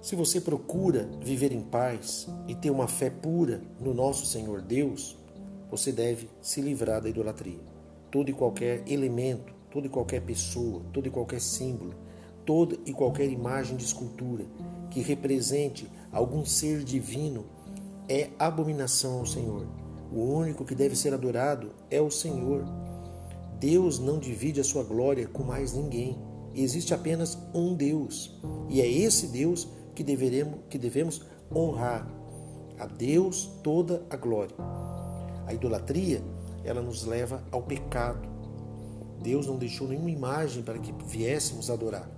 Se você procura viver em paz e ter uma fé pura no nosso Senhor Deus, você deve se livrar da idolatria. Todo e qualquer elemento, toda e qualquer pessoa, todo e qualquer símbolo, toda e qualquer imagem de escultura que represente algum ser divino é abominação ao Senhor. O único que deve ser adorado é o Senhor. Deus não divide a sua glória com mais ninguém. Existe apenas um Deus, e é esse Deus que, deveremos, que devemos honrar. A Deus toda a glória. A idolatria, ela nos leva ao pecado. Deus não deixou nenhuma imagem para que viéssemos adorar.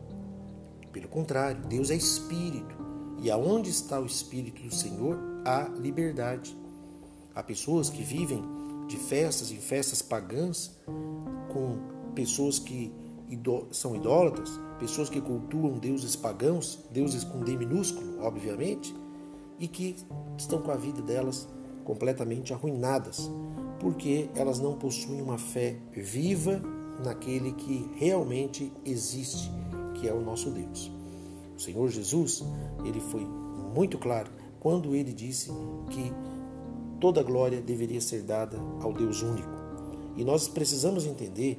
Pelo contrário, Deus é espírito, e aonde está o espírito do Senhor, há liberdade. Há pessoas que vivem de festas em festas pagãs com pessoas que são idólatras, pessoas que cultuam deuses pagãos, deuses com D minúsculo, obviamente, e que estão com a vida delas completamente arruinadas, porque elas não possuem uma fé viva naquele que realmente existe, que é o nosso Deus. O Senhor Jesus, ele foi muito claro quando ele disse que toda glória deveria ser dada ao Deus único. E nós precisamos entender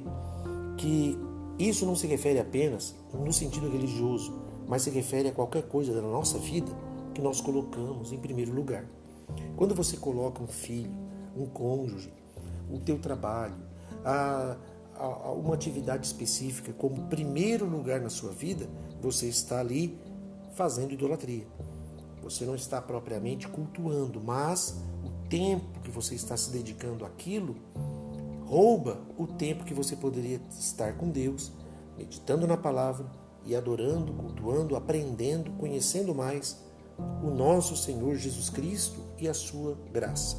que isso não se refere apenas no sentido religioso, mas se refere a qualquer coisa da nossa vida que nós colocamos em primeiro lugar. Quando você coloca um filho, um cônjuge, o teu trabalho, a, a, a uma atividade específica como primeiro lugar na sua vida, você está ali fazendo idolatria. Você não está propriamente cultuando, mas o tempo que você está se dedicando àquilo rouba o tempo que você poderia estar com Deus, meditando na palavra e adorando, cultuando, aprendendo, conhecendo mais o nosso Senhor Jesus Cristo e a sua graça.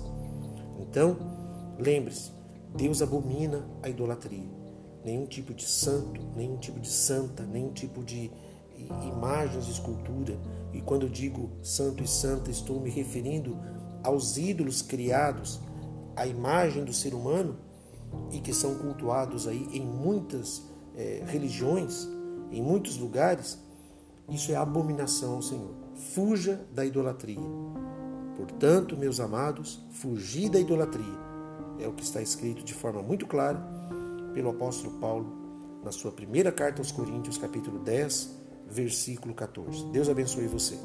Então, lembre-se, Deus abomina a idolatria. Nenhum tipo de santo, nenhum tipo de santa, nenhum tipo de imagens de escultura. E quando eu digo santo e santa, estou me referindo aos ídolos criados à imagem do ser humano e que são cultuados aí em muitas é, religiões, em muitos lugares. Isso é abominação ao Senhor. Fuja da idolatria. Portanto, meus amados, fugi da idolatria. É o que está escrito de forma muito clara pelo apóstolo Paulo na sua primeira carta aos Coríntios, capítulo 10, versículo 14. Deus abençoe você.